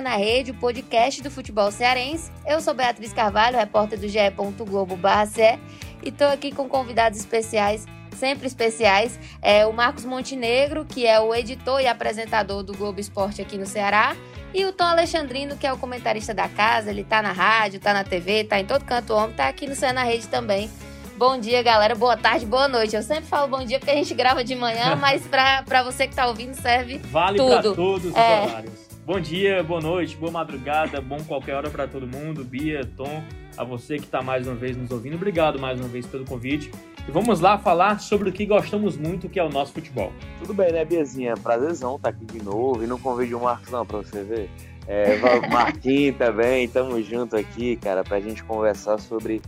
Na Rede, o podcast do futebol cearense. Eu sou Beatriz Carvalho, repórter do GE. Globo e estou aqui com convidados especiais, sempre especiais. É o Marcos Montenegro, que é o editor e apresentador do Globo Esporte aqui no Ceará, e o Tom Alexandrino, que é o comentarista da casa. Ele tá na rádio, tá na TV, tá em todo canto homem, tá aqui no Cé na Rede também. Bom dia, galera. Boa tarde, boa noite. Eu sempre falo bom dia porque a gente grava de manhã, mas para você que tá ouvindo serve vale tudo. Vale para todos os é, horários. Bom dia, boa noite, boa madrugada, bom qualquer hora para todo mundo. Bia, Tom, a você que está mais uma vez nos ouvindo, obrigado mais uma vez pelo convite. E vamos lá falar sobre o que gostamos muito, que é o nosso futebol. Tudo bem, né, Biazinha? Prazerzão estar tá aqui de novo e não convide o Marcos não, para você ver. É, Marquinhos também, tamo junto aqui, cara, pra gente conversar sobre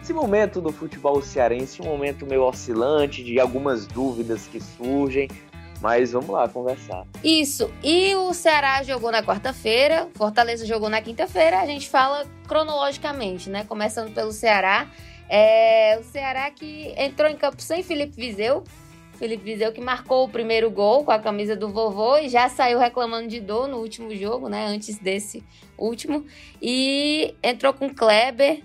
esse momento do futebol cearense, um momento meio oscilante, de algumas dúvidas que surgem, mas vamos lá conversar. Isso. E o Ceará jogou na quarta-feira, Fortaleza jogou na quinta-feira. A gente fala cronologicamente, né? Começando pelo Ceará. É, o Ceará que entrou em campo sem Felipe Vizeu. Felipe Vizeu que marcou o primeiro gol com a camisa do vovô e já saiu reclamando de dor no último jogo, né? Antes desse último. E entrou com Kleber.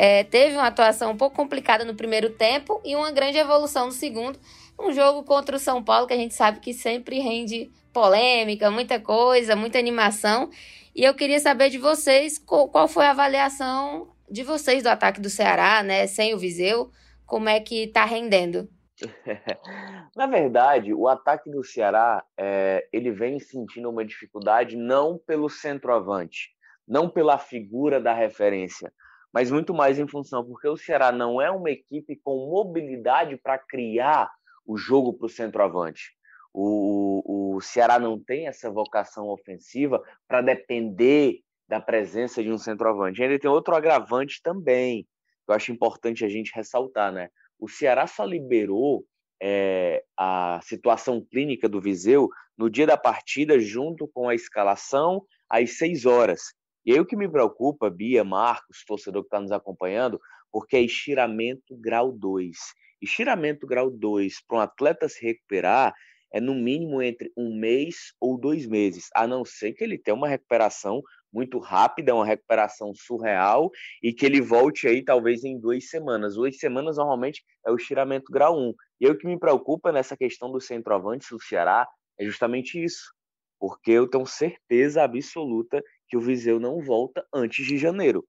É, teve uma atuação um pouco complicada no primeiro tempo e uma grande evolução no segundo um jogo contra o São Paulo que a gente sabe que sempre rende polêmica, muita coisa, muita animação. E eu queria saber de vocês qual foi a avaliação de vocês do ataque do Ceará, né? Sem o Viseu, como é que tá rendendo? Na verdade, o ataque do Ceará é, ele vem sentindo uma dificuldade não pelo centroavante, não pela figura da referência, mas muito mais em função porque o Ceará não é uma equipe com mobilidade para criar o jogo para o centroavante. O, o Ceará não tem essa vocação ofensiva para depender da presença de um centroavante. E ainda tem outro agravante também, que eu acho importante a gente ressaltar, né? O Ceará só liberou é, a situação clínica do Viseu no dia da partida, junto com a escalação, às seis horas. E aí o que me preocupa, Bia, Marcos, torcedor que está nos acompanhando, porque é estiramento grau 2. Estiramento grau 2 para um atleta se recuperar é no mínimo entre um mês ou dois meses, a não ser que ele tenha uma recuperação muito rápida, uma recuperação surreal e que ele volte aí talvez em duas semanas. Duas semanas normalmente é o estiramento grau 1. E o que me preocupa nessa questão do centroavante do Ceará é justamente isso, porque eu tenho certeza absoluta que o Viseu não volta antes de janeiro.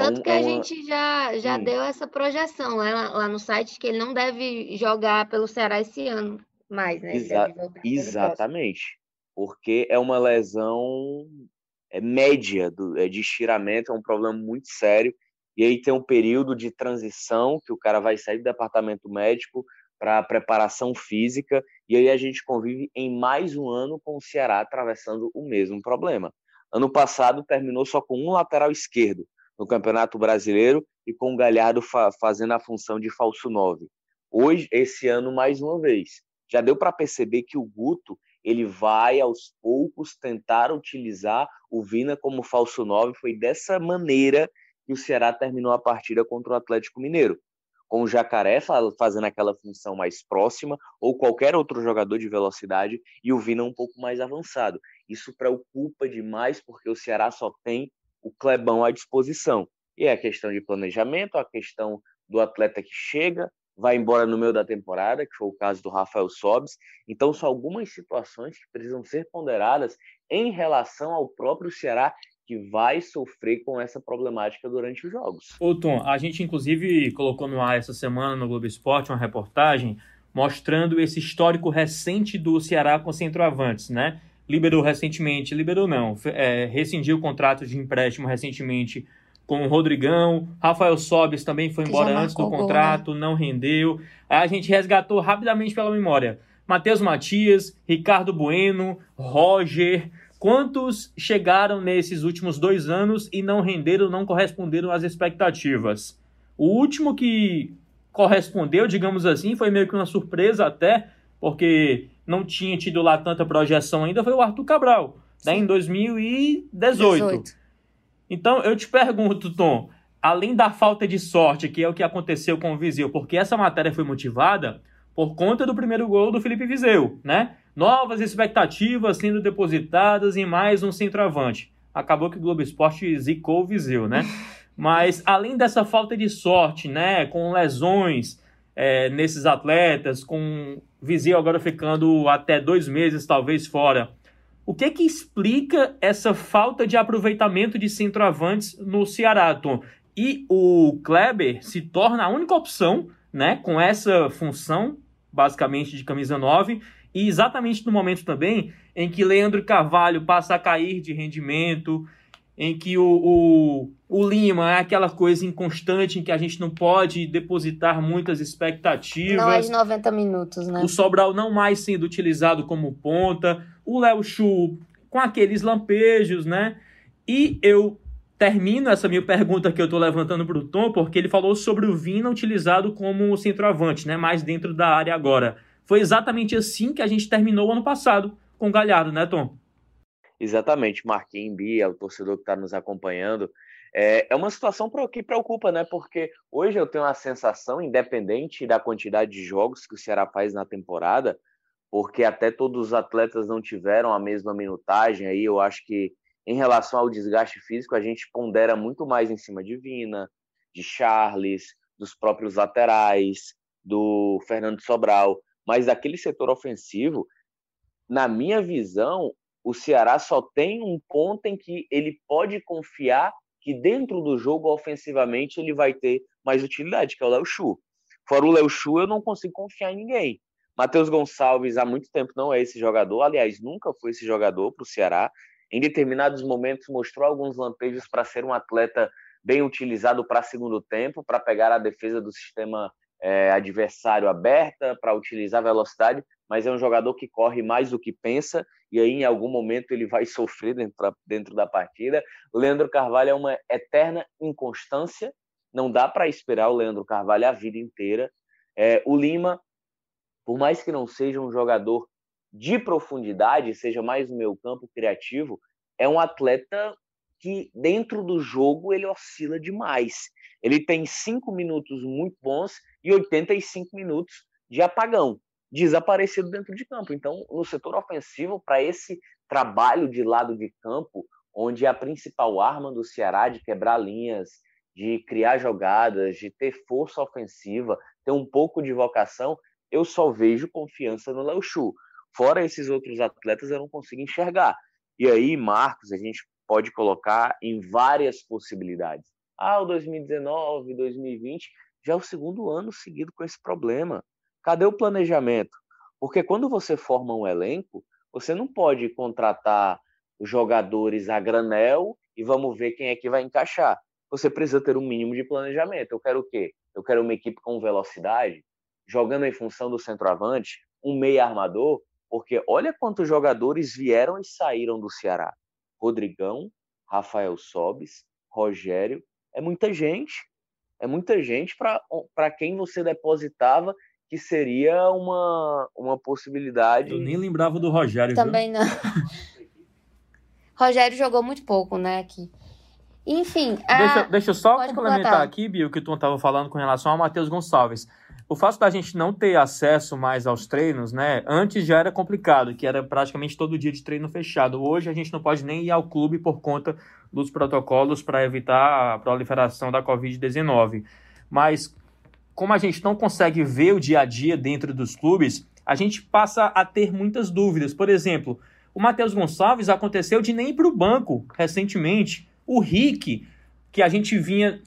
É Tanto que a é gente já, já hum. deu essa projeção né, lá, lá, no site que ele não deve jogar pelo Ceará esse ano mais, né? Exa exatamente. Porque é uma lesão é média do, é de estiramento, é um problema muito sério. E aí tem um período de transição que o cara vai sair do departamento médico para preparação física. E aí a gente convive em mais um ano com o Ceará atravessando o mesmo problema. Ano passado terminou só com um lateral esquerdo no Campeonato Brasileiro e com o Galhardo fa fazendo a função de falso 9. Hoje, esse ano, mais uma vez, já deu para perceber que o Guto ele vai aos poucos tentar utilizar o Vina como falso 9. Foi dessa maneira que o Ceará terminou a partida contra o Atlético Mineiro. Com o Jacaré fazendo aquela função mais próxima, ou qualquer outro jogador de velocidade, e o Vina um pouco mais avançado. Isso preocupa demais, porque o Ceará só tem o Clebão à disposição. E é a questão de planejamento, a questão do atleta que chega, vai embora no meio da temporada, que foi o caso do Rafael Sobes. Então, são algumas situações que precisam ser ponderadas em relação ao próprio Ceará, que vai sofrer com essa problemática durante os jogos. Ô, Tom, a gente inclusive colocou no ar essa semana no Globo Esporte uma reportagem mostrando esse histórico recente do Ceará com centroavantes, né? Liberou recentemente, liberou não, é, rescindiu o contrato de empréstimo recentemente com o Rodrigão, Rafael Sobes também foi embora antes do contrato, gol, né? não rendeu. Aí a gente resgatou rapidamente pela memória. Matheus Matias, Ricardo Bueno, Roger. Quantos chegaram nesses últimos dois anos e não renderam, não corresponderam às expectativas? O último que correspondeu, digamos assim, foi meio que uma surpresa até, porque não tinha tido lá tanta projeção ainda, foi o Arthur Cabral, né, em 2018. 18. Então, eu te pergunto, Tom, além da falta de sorte, que é o que aconteceu com o Viseu, porque essa matéria foi motivada por conta do primeiro gol do Felipe Viseu, né? Novas expectativas sendo depositadas em mais um centroavante. Acabou que o Globo Esporte zicou o Viseu, né? Mas além dessa falta de sorte, né, com lesões é, nesses atletas, com Viseu agora ficando até dois meses talvez fora, o que que explica essa falta de aproveitamento de centroavantes no Ceará, Tom? E o Kleber se torna a única opção, né, com essa função, basicamente de camisa 9, e exatamente no momento também em que Leandro Carvalho passa a cair de rendimento, em que o, o, o, Lima é aquela coisa inconstante em que a gente não pode depositar muitas expectativas. Não é de 90 minutos, né? O Sobral não mais sendo utilizado como ponta, o Léo Chu com aqueles lampejos, né? E eu termino essa minha pergunta que eu estou levantando para o Tom, porque ele falou sobre o Vina utilizado como centroavante, né? Mais dentro da área agora. Foi exatamente assim que a gente terminou o ano passado com o Galhardo, né, Tom? Exatamente, Marquinhos, Bia, o torcedor que está nos acompanhando. É, é uma situação que preocupa, né? Porque hoje eu tenho a sensação, independente da quantidade de jogos que o Ceará faz na temporada, porque até todos os atletas não tiveram a mesma minutagem, aí eu acho que em relação ao desgaste físico, a gente pondera muito mais em cima de Vina, de Charles, dos próprios laterais, do Fernando Sobral, mas daquele setor ofensivo, na minha visão, o Ceará só tem um ponto em que ele pode confiar que dentro do jogo, ofensivamente, ele vai ter mais utilidade, que é o Léo Chu. Fora o Léo Chu, eu não consigo confiar em ninguém. Matheus Gonçalves há muito tempo não é esse jogador, aliás, nunca foi esse jogador para o Ceará. Em determinados momentos mostrou alguns lampejos para ser um atleta bem utilizado para segundo tempo, para pegar a defesa do sistema é, adversário aberta, para utilizar velocidade, mas é um jogador que corre mais do que pensa e aí em algum momento ele vai sofrer dentro, dentro da partida. Leandro Carvalho é uma eterna inconstância, não dá para esperar o Leandro Carvalho a vida inteira. É, o Lima, por mais que não seja um jogador de profundidade, seja mais no meu campo criativo, é um atleta que dentro do jogo ele oscila demais. Ele tem cinco minutos muito bons e 85 minutos de apagão desaparecido dentro de campo. Então, no setor ofensivo, para esse trabalho de lado de campo, onde a principal arma do Ceará de quebrar linhas, de criar jogadas, de ter força ofensiva, ter um pouco de vocação, eu só vejo confiança no Léo Chu. Fora esses outros atletas, eu não consigo enxergar. E aí, Marcos, a gente pode colocar em várias possibilidades. Ah, o 2019, 2020, já é o segundo ano seguido com esse problema. Cadê o planejamento? Porque quando você forma um elenco, você não pode contratar os jogadores a granel e vamos ver quem é que vai encaixar. Você precisa ter um mínimo de planejamento. Eu quero o quê? Eu quero uma equipe com velocidade, jogando em função do centroavante, um meia armador, porque olha quantos jogadores vieram e saíram do Ceará. Rodrigão, Rafael Sobes, Rogério, é muita gente. É muita gente para quem você depositava que seria uma, uma possibilidade. Eu nem lembrava do Rogério. Também viu? não. Rogério jogou muito pouco, né, aqui. Enfim. Deixa, a... deixa eu só complementar completar. aqui, Bia, o que tu estava falando com relação ao Matheus Gonçalves. O fato da gente não ter acesso mais aos treinos, né? Antes já era complicado, que era praticamente todo dia de treino fechado. Hoje a gente não pode nem ir ao clube por conta dos protocolos para evitar a proliferação da Covid-19. Mas como a gente não consegue ver o dia a dia dentro dos clubes, a gente passa a ter muitas dúvidas. Por exemplo, o Matheus Gonçalves aconteceu de nem ir para o banco recentemente. O Rick, que a gente vinha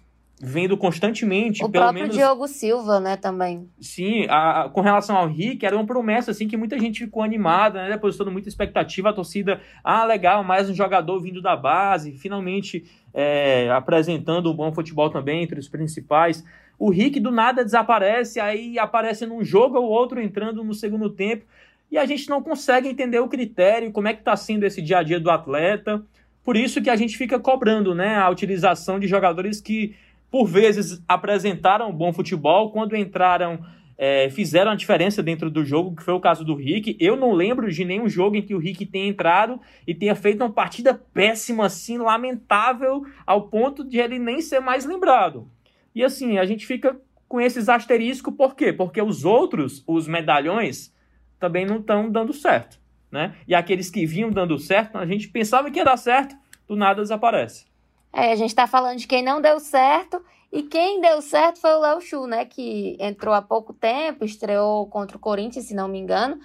vendo constantemente. O próprio menos... Diogo Silva, né, também. Sim, a, a, com relação ao Rick, era uma promessa, assim, que muita gente ficou animada, né, depositando muita expectativa, a torcida, ah, legal, mais um jogador vindo da base, finalmente é, apresentando um bom futebol também entre os principais. O Rick do nada desaparece, aí aparece num jogo ou outro entrando no segundo tempo. e a gente não consegue entender o critério, como é que está sendo esse dia a dia do atleta. Por isso que a gente fica cobrando né, a utilização de jogadores que, por vezes, apresentaram bom futebol, quando entraram, é, fizeram a diferença dentro do jogo, que foi o caso do Rick. Eu não lembro de nenhum jogo em que o Rick tenha entrado e tenha feito uma partida péssima, assim, lamentável, ao ponto de ele nem ser mais lembrado. E assim, a gente fica com esses asteriscos, por quê? Porque os outros, os medalhões, também não estão dando certo né? E aqueles que vinham dando certo, a gente pensava que ia dar certo, do nada desaparece. É, a gente está falando de quem não deu certo e quem deu certo foi o Léo Chu, né? Que entrou há pouco tempo, estreou contra o Corinthians, se não me engano,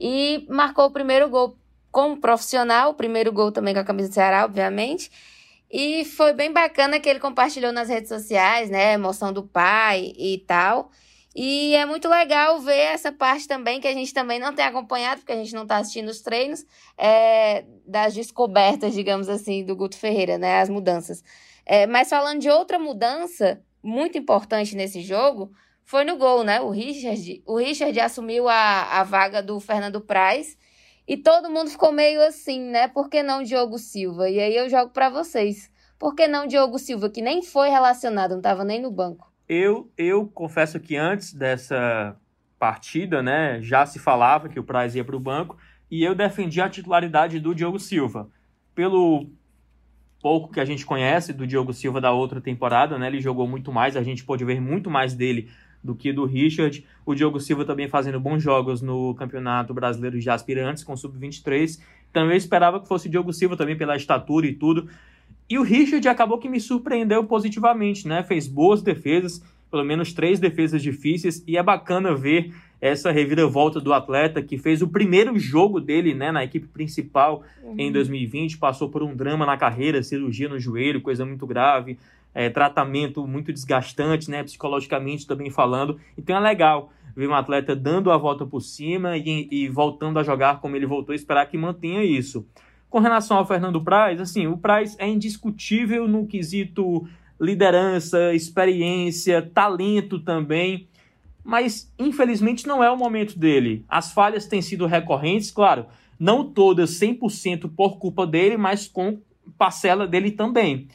e marcou o primeiro gol como profissional, o primeiro gol também com a camisa do Ceará, obviamente. E foi bem bacana que ele compartilhou nas redes sociais, né? A emoção do pai e tal. E é muito legal ver essa parte também, que a gente também não tem acompanhado, porque a gente não está assistindo os treinos, é, das descobertas, digamos assim, do Guto Ferreira, né? As mudanças. É, mas falando de outra mudança muito importante nesse jogo, foi no gol, né? O Richard, o Richard assumiu a, a vaga do Fernando Praz e todo mundo ficou meio assim, né? Por que não Diogo Silva? E aí eu jogo para vocês. Por que não Diogo Silva, que nem foi relacionado, não estava nem no banco? Eu, eu confesso que antes dessa partida, né, já se falava que o Praz ia para o banco e eu defendi a titularidade do Diogo Silva. Pelo pouco que a gente conhece do Diogo Silva da outra temporada, né, ele jogou muito mais, a gente pôde ver muito mais dele do que do Richard. O Diogo Silva também fazendo bons jogos no Campeonato Brasileiro de Aspirantes com Sub-23. Então eu esperava que fosse o Diogo Silva também pela estatura e tudo. E o Richard acabou que me surpreendeu positivamente, né? Fez boas defesas, pelo menos três defesas difíceis, e é bacana ver essa reviravolta do atleta que fez o primeiro jogo dele né, na equipe principal uhum. em 2020, passou por um drama na carreira, cirurgia no joelho, coisa muito grave, é, tratamento muito desgastante, né, psicologicamente também falando. Então é legal ver um atleta dando a volta por cima e, e voltando a jogar como ele voltou, esperar que mantenha isso. Com relação ao Fernando Praz, assim, o Praz é indiscutível no quesito liderança, experiência, talento também, mas infelizmente não é o momento dele. As falhas têm sido recorrentes, claro, não todas 100% por culpa dele, mas com parcela dele também.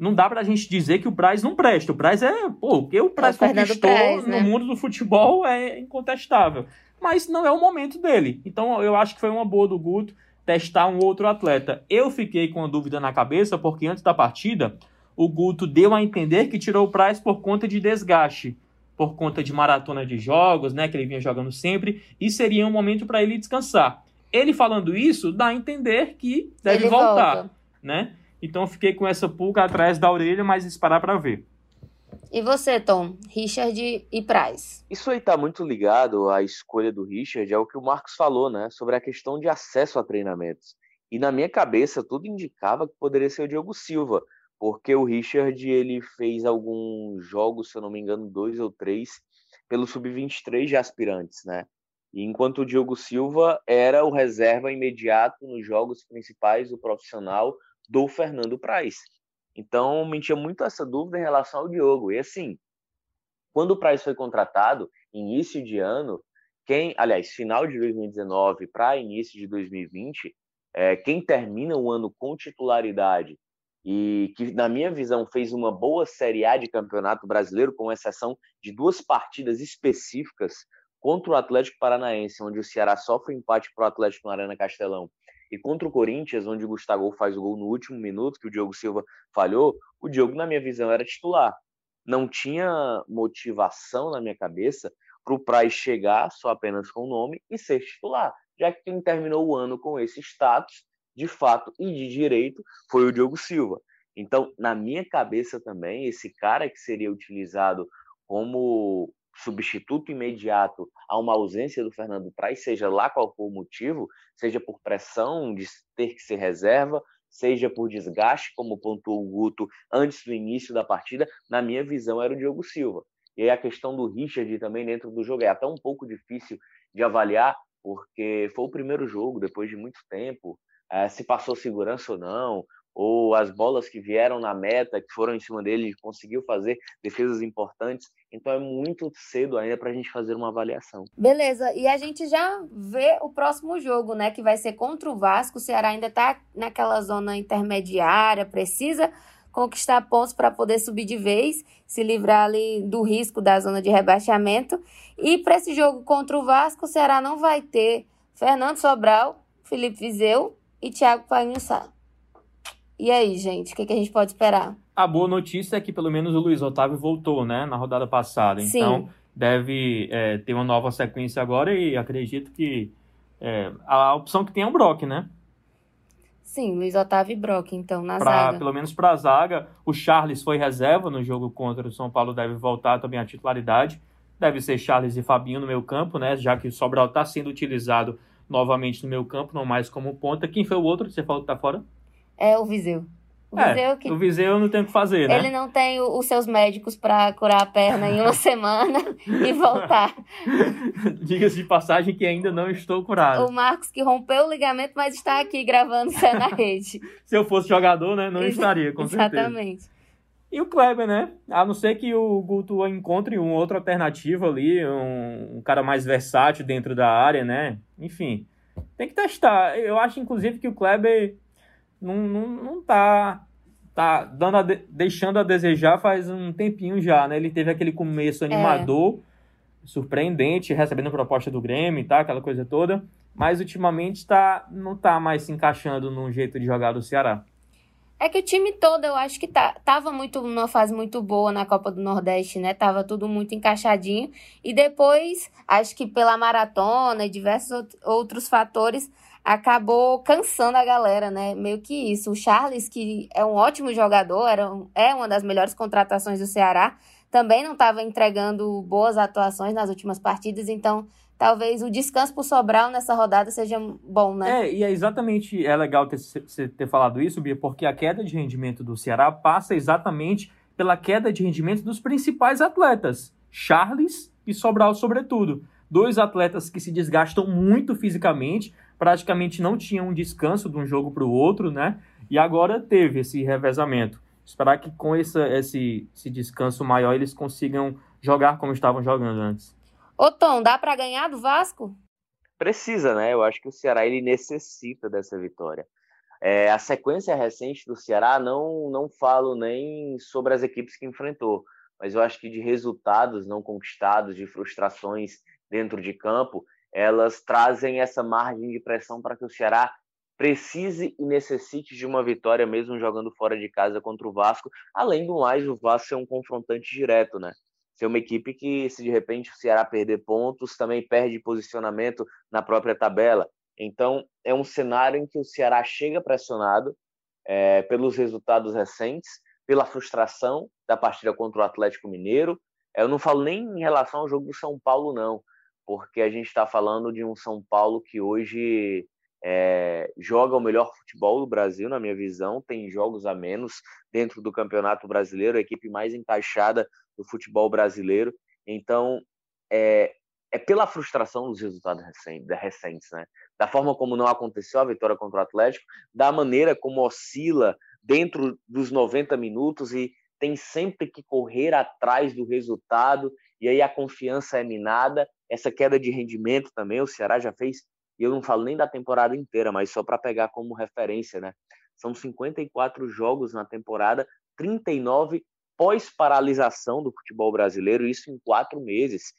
Não dá pra gente dizer que o Praz não presta. O Praz é, pô, o que o Praz é conquistou né? no mundo do futebol é incontestável. Mas não é o momento dele. Então eu acho que foi uma boa do Guto testar um outro atleta. Eu fiquei com a dúvida na cabeça porque antes da partida o Guto deu a entender que tirou o Price por conta de desgaste, por conta de maratona de jogos, né, que ele vinha jogando sempre, e seria um momento para ele descansar. Ele falando isso dá a entender que deve ele voltar, volta. né? Então eu fiquei com essa pulga atrás da orelha, mas esperar para ver. E você, Tom? Richard e Price? Isso aí está muito ligado à escolha do Richard, é o que o Marcos falou, né? Sobre a questão de acesso a treinamentos. E na minha cabeça, tudo indicava que poderia ser o Diogo Silva, porque o Richard ele fez alguns jogos, se eu não me engano, dois ou três, pelo Sub-23 de aspirantes, né? E enquanto o Diogo Silva era o reserva imediato nos jogos principais do profissional do Fernando Price. Então, me tinha muito essa dúvida em relação ao Diogo. E assim, quando o Price foi contratado, início de ano, quem, aliás, final de 2019 para início de 2020, é, quem termina o ano com titularidade e que, na minha visão, fez uma boa Série A de Campeonato Brasileiro, com exceção de duas partidas específicas contra o Atlético Paranaense, onde o Ceará sofre empate para o Atlético na Arena Castelão, e contra o Corinthians, onde o Gustavo faz o gol no último minuto, que o Diogo Silva falhou, o Diogo, na minha visão, era titular. Não tinha motivação na minha cabeça para o Praz chegar só apenas com o nome e ser titular, já que quem terminou o ano com esse status, de fato e de direito, foi o Diogo Silva. Então, na minha cabeça também, esse cara que seria utilizado como substituto imediato a uma ausência do Fernando Praz, seja lá qual for o motivo, seja por pressão de ter que ser reserva, seja por desgaste, como pontuou o Guto antes do início da partida, na minha visão era o Diogo Silva. E aí a questão do Richard também dentro do jogo é até um pouco difícil de avaliar, porque foi o primeiro jogo depois de muito tempo, é, se passou segurança ou não, ou as bolas que vieram na meta, que foram em cima dele, conseguiu fazer defesas importantes. Então é muito cedo ainda para a gente fazer uma avaliação. Beleza, e a gente já vê o próximo jogo, né? Que vai ser contra o Vasco. O Ceará ainda está naquela zona intermediária, precisa conquistar pontos para poder subir de vez, se livrar ali do risco da zona de rebaixamento. E para esse jogo contra o Vasco, o Ceará não vai ter Fernando Sobral, Felipe Vizeu e Thiago Painhussá. E aí, gente, o que, que, a gente pode esperar? A boa notícia é que pelo menos o Luiz Otávio voltou, né, na rodada passada. Sim. Então, deve é, ter uma nova sequência agora e acredito que é, a opção que tem é o Brock, né? Sim, Luiz Otávio e Brock, então, na pra, zaga. Pelo menos para a zaga. O Charles foi reserva no jogo contra o São Paulo, deve voltar também à titularidade. Deve ser Charles e Fabinho no meio campo, né? Já que o Sobral está sendo utilizado novamente no meio campo, não mais como ponta. Quem foi o outro que você falou que está fora? É o Viseu. O é, Viseu, que... o Viseu não tem o que fazer, né? Ele não tem os seus médicos para curar a perna em uma semana e voltar. Diga-se de passagem que ainda não estou curado. O Marcos que rompeu o ligamento, mas está aqui gravando Cé na rede. Se eu fosse jogador, né, não estaria, com Exatamente. certeza. Exatamente. E o Kleber, né? A não ser que o Guto encontre uma outra alternativa ali, um, um cara mais versátil dentro da área, né? Enfim, tem que testar. Eu acho, inclusive, que o Kleber não, não, não tá, tá dando a de, deixando a desejar faz um tempinho já, né? Ele teve aquele começo animador, é. surpreendente, recebendo proposta do Grêmio, tá? Aquela coisa toda. Mas ultimamente tá, não tá mais se encaixando no jeito de jogar do Ceará. É que o time todo, eu acho que tá, tava muito numa fase muito boa na Copa do Nordeste, né? Tava tudo muito encaixadinho. E depois, acho que pela maratona e diversos outros fatores, acabou cansando a galera, né? Meio que isso. O Charles, que é um ótimo jogador, era, é uma das melhores contratações do Ceará, também não estava entregando boas atuações nas últimas partidas, então talvez o descanso por Sobral nessa rodada seja bom, né? É, e é exatamente, é legal ter, ter falado isso, Bia, porque a queda de rendimento do Ceará passa exatamente pela queda de rendimento dos principais atletas, Charles e Sobral sobretudo. Dois atletas que se desgastam muito fisicamente, praticamente não tinha um descanso de um jogo para o outro, né? E agora teve esse revezamento. Esperar que com esse, esse, esse descanso maior eles consigam jogar como estavam jogando antes. Ô Tom, dá para ganhar do Vasco? Precisa, né? Eu acho que o Ceará ele necessita dessa vitória. É, a sequência recente do Ceará não não falo nem sobre as equipes que enfrentou, mas eu acho que de resultados não conquistados, de frustrações dentro de campo, elas trazem essa margem de pressão para que o Ceará precise e necessite de uma vitória mesmo jogando fora de casa contra o Vasco. Além do mais, o Vasco ser um confrontante direto, né? Ser uma equipe que, se de repente o Ceará perder pontos, também perde posicionamento na própria tabela. Então, é um cenário em que o Ceará chega pressionado é, pelos resultados recentes, pela frustração da partida contra o Atlético Mineiro. Eu não falo nem em relação ao jogo do São Paulo, não porque a gente está falando de um São Paulo que hoje é, joga o melhor futebol do Brasil, na minha visão, tem jogos a menos dentro do Campeonato Brasileiro, a equipe mais encaixada do futebol brasileiro. Então, é, é pela frustração dos resultados recentes, né? Da forma como não aconteceu a vitória contra o Atlético, da maneira como oscila dentro dos 90 minutos e tem sempre que correr atrás do resultado e aí a confiança é minada essa queda de rendimento também, o Ceará já fez, e eu não falo nem da temporada inteira, mas só para pegar como referência, né? São 54 jogos na temporada, 39 pós-paralisação do futebol brasileiro, isso em quatro meses.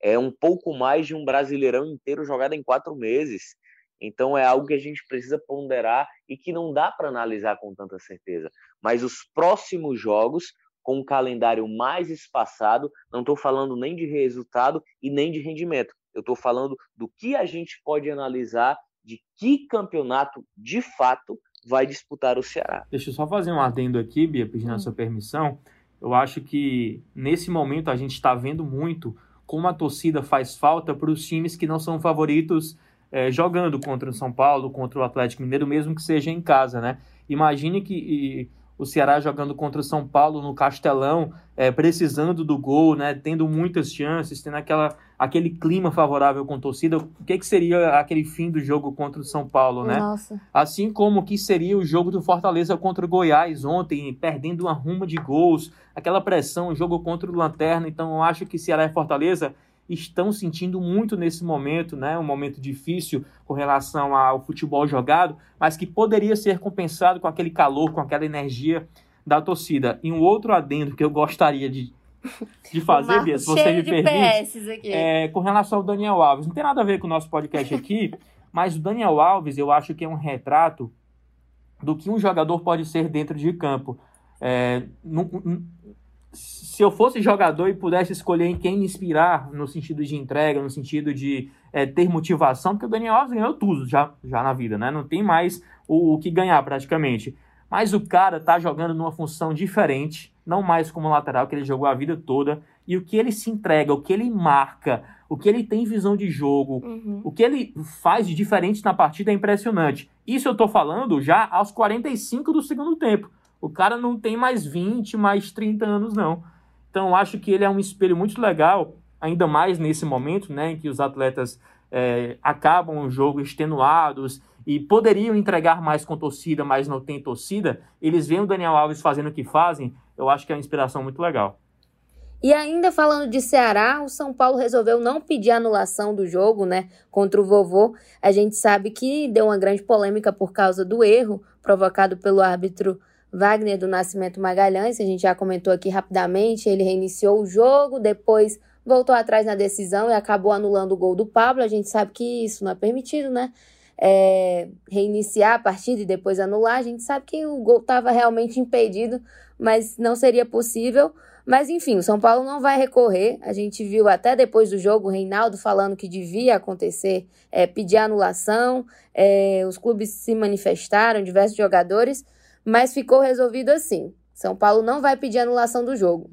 É um pouco mais de um brasileirão inteiro jogado em quatro meses. Então é algo que a gente precisa ponderar e que não dá para analisar com tanta certeza. Mas os próximos jogos com um calendário mais espaçado. Não estou falando nem de resultado e nem de rendimento. Eu estou falando do que a gente pode analisar de que campeonato de fato vai disputar o Ceará. Deixa eu só fazer um adendo aqui, Bia, pedindo a hum. sua permissão. Eu acho que nesse momento a gente está vendo muito como a torcida faz falta para os times que não são favoritos é, jogando contra o São Paulo, contra o Atlético Mineiro, mesmo que seja em casa, né? Imagine que o Ceará jogando contra o São Paulo no Castelão, é, precisando do gol, né, tendo muitas chances, tendo aquela, aquele clima favorável com torcida, o que, que seria aquele fim do jogo contra o São Paulo, né? Nossa. Assim como que seria o jogo do Fortaleza contra o Goiás ontem, perdendo uma ruma de gols, aquela pressão, o jogo contra o Lanterna. Então, eu acho que Ceará e Fortaleza estão sentindo muito nesse momento, né? Um momento difícil com relação ao futebol jogado, mas que poderia ser compensado com aquele calor, com aquela energia da torcida. E um outro adendo que eu gostaria de de fazer, Bia, se você me permite, é, com relação ao Daniel Alves. Não tem nada a ver com o nosso podcast aqui, mas o Daniel Alves eu acho que é um retrato do que um jogador pode ser dentro de campo. É, se eu fosse jogador e pudesse escolher em quem me inspirar, no sentido de entrega, no sentido de é, ter motivação, porque o Daniel Alves ganhou tudo já, já na vida, né? Não tem mais o, o que ganhar praticamente. Mas o cara tá jogando numa função diferente, não mais como lateral, que ele jogou a vida toda. E o que ele se entrega, o que ele marca, o que ele tem visão de jogo, uhum. o que ele faz de diferente na partida é impressionante. Isso eu tô falando já aos 45 do segundo tempo. O cara não tem mais 20, mais 30 anos, não. Então, acho que ele é um espelho muito legal, ainda mais nesse momento, né, em que os atletas é, acabam o jogo extenuados e poderiam entregar mais com torcida, mas não tem torcida, eles veem o Daniel Alves fazendo o que fazem, eu acho que é uma inspiração muito legal. E ainda falando de Ceará, o São Paulo resolveu não pedir anulação do jogo, né, contra o vovô. A gente sabe que deu uma grande polêmica por causa do erro provocado pelo árbitro Wagner do Nascimento Magalhães. A gente já comentou aqui rapidamente. Ele reiniciou o jogo, depois voltou atrás na decisão e acabou anulando o gol do Pablo. A gente sabe que isso não é permitido, né? é, reiniciar a partida e depois anular. A gente sabe que o gol estava realmente impedido, mas não seria possível. Mas enfim, o São Paulo não vai recorrer. A gente viu até depois do jogo o Reinaldo falando que devia acontecer, é, pedir anulação. É, os clubes se manifestaram, diversos jogadores, mas ficou resolvido assim. São Paulo não vai pedir anulação do jogo.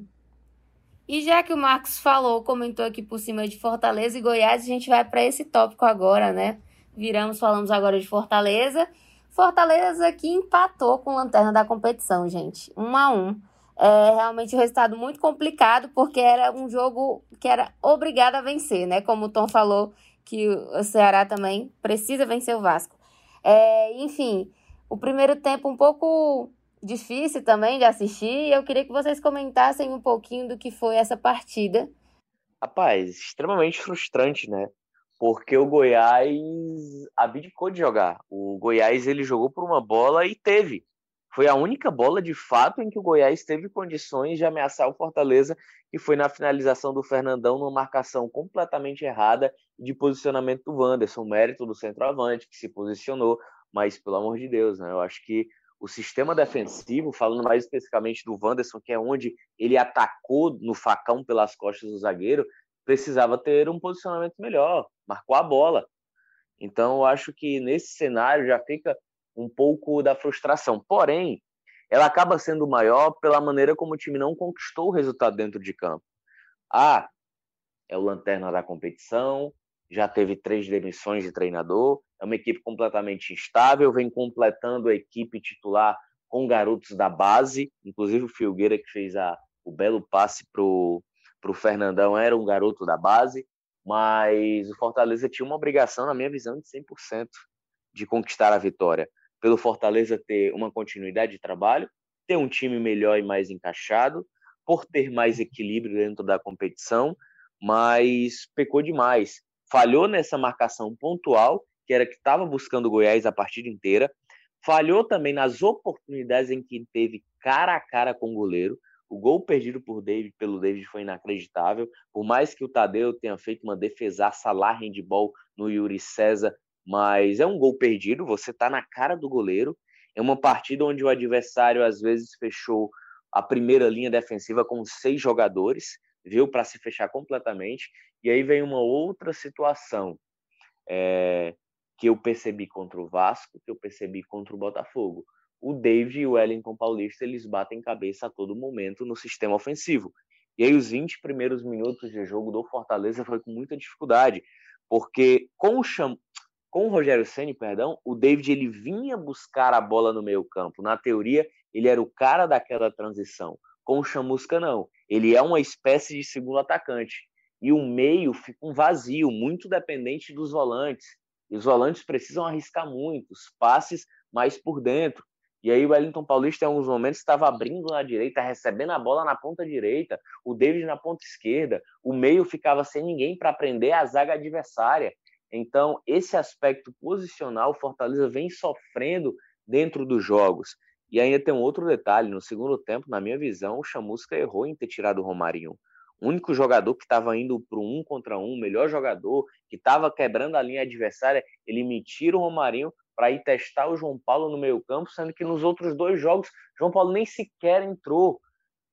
E já que o Marcos falou, comentou aqui por cima de Fortaleza e Goiás, a gente vai para esse tópico agora, né? Viramos, falamos agora de Fortaleza. Fortaleza que empatou com o Lanterna da competição, gente. Um a um. É realmente um resultado muito complicado, porque era um jogo que era obrigado a vencer, né? Como o Tom falou, que o Ceará também precisa vencer o Vasco. É, enfim, o primeiro tempo um pouco difícil também de assistir. Eu queria que vocês comentassem um pouquinho do que foi essa partida. Rapaz, extremamente frustrante, né? porque o Goiás abdicou de jogar. O Goiás ele jogou por uma bola e teve. Foi a única bola de fato em que o Goiás teve condições de ameaçar o Fortaleza, que foi na finalização do Fernandão, numa marcação completamente errada de posicionamento do Wanderson, mérito do centroavante que se posicionou, mas pelo amor de Deus, né? Eu acho que o sistema defensivo, falando mais especificamente do Wanderson, que é onde ele atacou no facão pelas costas do zagueiro, precisava ter um posicionamento melhor, marcou a bola. Então, eu acho que nesse cenário já fica um pouco da frustração. Porém, ela acaba sendo maior pela maneira como o time não conquistou o resultado dentro de campo. Ah, é o lanterna da competição, já teve três demissões de treinador, é uma equipe completamente instável, vem completando a equipe titular com garotos da base, inclusive o Filgueira que fez a, o belo passe para o Fernandão era um garoto da base, mas o Fortaleza tinha uma obrigação, na minha visão, de 100% de conquistar a vitória. Pelo Fortaleza ter uma continuidade de trabalho, ter um time melhor e mais encaixado, por ter mais equilíbrio dentro da competição, mas pecou demais. Falhou nessa marcação pontual, que era que estava buscando o Goiás a partida inteira. Falhou também nas oportunidades em que teve cara a cara com o goleiro. O gol perdido por David, pelo David foi inacreditável. Por mais que o Tadeu tenha feito uma defesaça lá handball no Yuri César, mas é um gol perdido, você está na cara do goleiro. É uma partida onde o adversário às vezes fechou a primeira linha defensiva com seis jogadores, viu, para se fechar completamente. E aí vem uma outra situação é, que eu percebi contra o Vasco, que eu percebi contra o Botafogo o David e o Wellington Paulista eles batem cabeça a todo momento no sistema ofensivo. E aí os 20 primeiros minutos de jogo do Fortaleza foi com muita dificuldade, porque com o Cham... com o Rogério Ceni, perdão, o David ele vinha buscar a bola no meio-campo. Na teoria, ele era o cara daquela transição. Com o Chamusca não. Ele é uma espécie de segundo atacante. E o meio fica um vazio, muito dependente dos volantes. E os volantes precisam arriscar muito, os passes mais por dentro. E aí o Wellington Paulista, em alguns momentos, estava abrindo na direita, recebendo a bola na ponta direita, o David na ponta esquerda, o meio ficava sem ninguém para prender a zaga adversária. Então, esse aspecto posicional, o Fortaleza vem sofrendo dentro dos jogos. E ainda tem um outro detalhe: no segundo tempo, na minha visão, o Chamusca errou em ter tirado o Romarinho. Único jogador que estava indo para um contra um, melhor jogador, que estava quebrando a linha adversária, ele me tira o Romarinho para ir testar o João Paulo no meio-campo, sendo que nos outros dois jogos, João Paulo nem sequer entrou.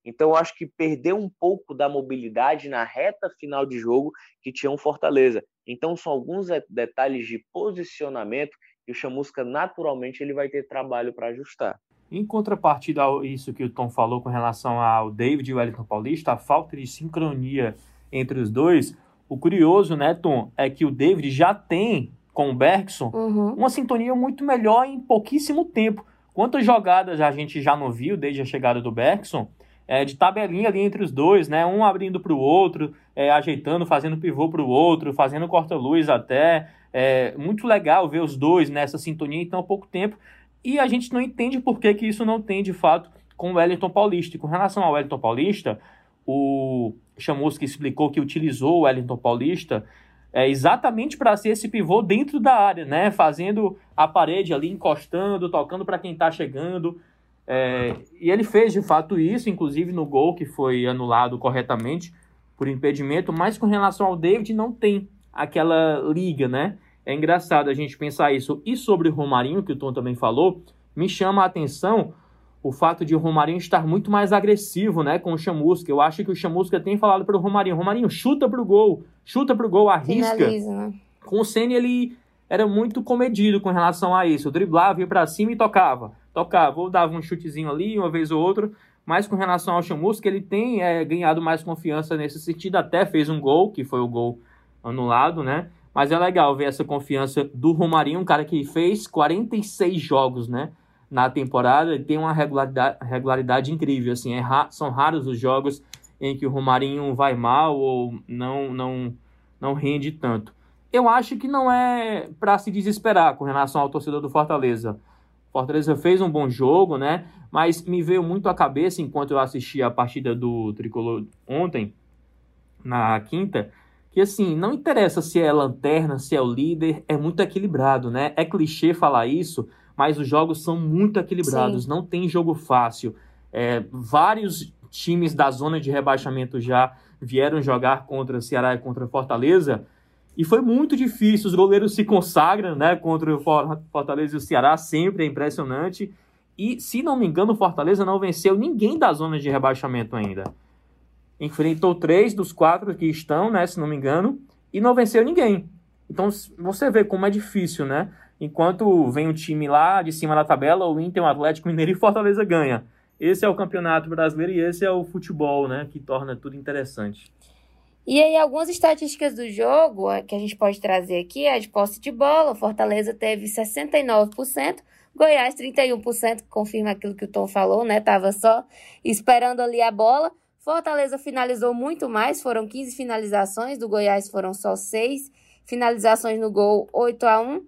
Então, acho que perdeu um pouco da mobilidade na reta final de jogo que tinha um Fortaleza. Então, são alguns detalhes de posicionamento que o Chamusca, naturalmente, ele vai ter trabalho para ajustar. Em contrapartida a isso que o Tom falou com relação ao David e o Wellington Paulista, a falta de sincronia entre os dois, o curioso, né, Tom, é que o David já tem com o Bergson uhum. uma sintonia muito melhor em pouquíssimo tempo. Quantas jogadas a gente já não viu desde a chegada do Bergson? É, de tabelinha ali entre os dois, né? Um abrindo para o outro, é, ajeitando, fazendo pivô para o outro, fazendo corta-luz até. É muito legal ver os dois nessa sintonia em tão pouco tempo. E a gente não entende por que, que isso não tem, de fato, com o Wellington Paulista. E com relação ao Wellington Paulista, o Chamusca explicou que utilizou o Wellington Paulista é, exatamente para ser esse pivô dentro da área, né? Fazendo a parede ali, encostando, tocando para quem está chegando. É, e ele fez de fato isso, inclusive no gol que foi anulado corretamente por impedimento, mas com relação ao David não tem aquela liga, né? É engraçado a gente pensar isso. E sobre o Romarinho, que o Tom também falou, me chama a atenção o fato de o Romarinho estar muito mais agressivo, né, com o Chamusca. Eu acho que o Chamusca tem falado para o Romarinho, Romarinho, chuta pro gol, chuta pro gol, arrisca. Finaliza, né? Com o Senna ele era muito comedido com relação a isso. O driblava, ia para cima e tocava. Tocava, ou dava um chutezinho ali, uma vez ou outra. Mas com relação ao Chamusca, ele tem é, ganhado mais confiança nesse sentido. Até fez um gol, que foi o gol anulado, né? Mas é legal ver essa confiança do Romarinho, um cara que fez 46 jogos, né? na temporada e tem uma regularidade, regularidade incrível. Assim, é ra são raros os jogos em que o Romarinho vai mal ou não, não, não rende tanto. Eu acho que não é para se desesperar com relação ao torcedor do Fortaleza. Fortaleza fez um bom jogo, né? Mas me veio muito à cabeça enquanto eu assisti a partida do Tricolor ontem, na quinta, que assim, não interessa se é lanterna, se é o líder, é muito equilibrado, né? É clichê falar isso, mas os jogos são muito equilibrados, Sim. não tem jogo fácil. É, vários times da zona de rebaixamento já vieram jogar contra Ceará e contra Fortaleza, e foi muito difícil. Os goleiros se consagram né, contra o Fortaleza e o Ceará, sempre é impressionante. E, se não me engano, o Fortaleza não venceu ninguém da zona de rebaixamento ainda. Enfrentou três dos quatro que estão, né, se não me engano, e não venceu ninguém. Então, você vê como é difícil, né? enquanto vem o time lá de cima da tabela, o Inter, o Atlético Mineiro e Fortaleza ganha. Esse é o campeonato brasileiro e esse é o futebol, né, que torna tudo interessante. E aí, algumas estatísticas do jogo que a gente pode trazer aqui é de posse de bola. Fortaleza teve 69%, Goiás 31%, confirma aquilo que o Tom falou, né? Tava só esperando ali a bola. Fortaleza finalizou muito mais, foram 15 finalizações, do Goiás foram só 6 finalizações no gol, 8 a 1.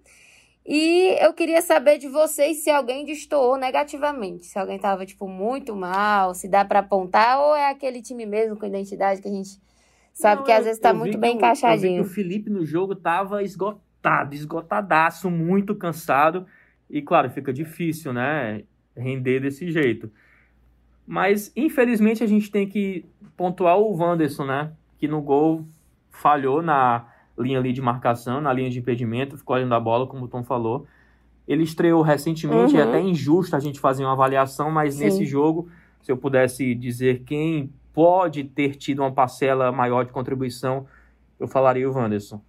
E eu queria saber de vocês se alguém destoou negativamente, se alguém tava, tipo, muito mal, se dá para apontar, ou é aquele time mesmo com identidade que a gente sabe Não, que às vezes tá muito bem encaixadinho. Eu vi que o Felipe no jogo tava esgotado, esgotadaço, muito cansado. E claro, fica difícil, né, render desse jeito. Mas infelizmente a gente tem que pontuar o Wanderson, né, que no gol falhou na linha ali de marcação, na linha de impedimento, ficou olhando a bola, como o Tom falou. Ele estreou recentemente, é uhum. é até injusto a gente fazer uma avaliação, mas Sim. nesse jogo, se eu pudesse dizer quem pode ter tido uma parcela maior de contribuição, eu falaria o Wanderson.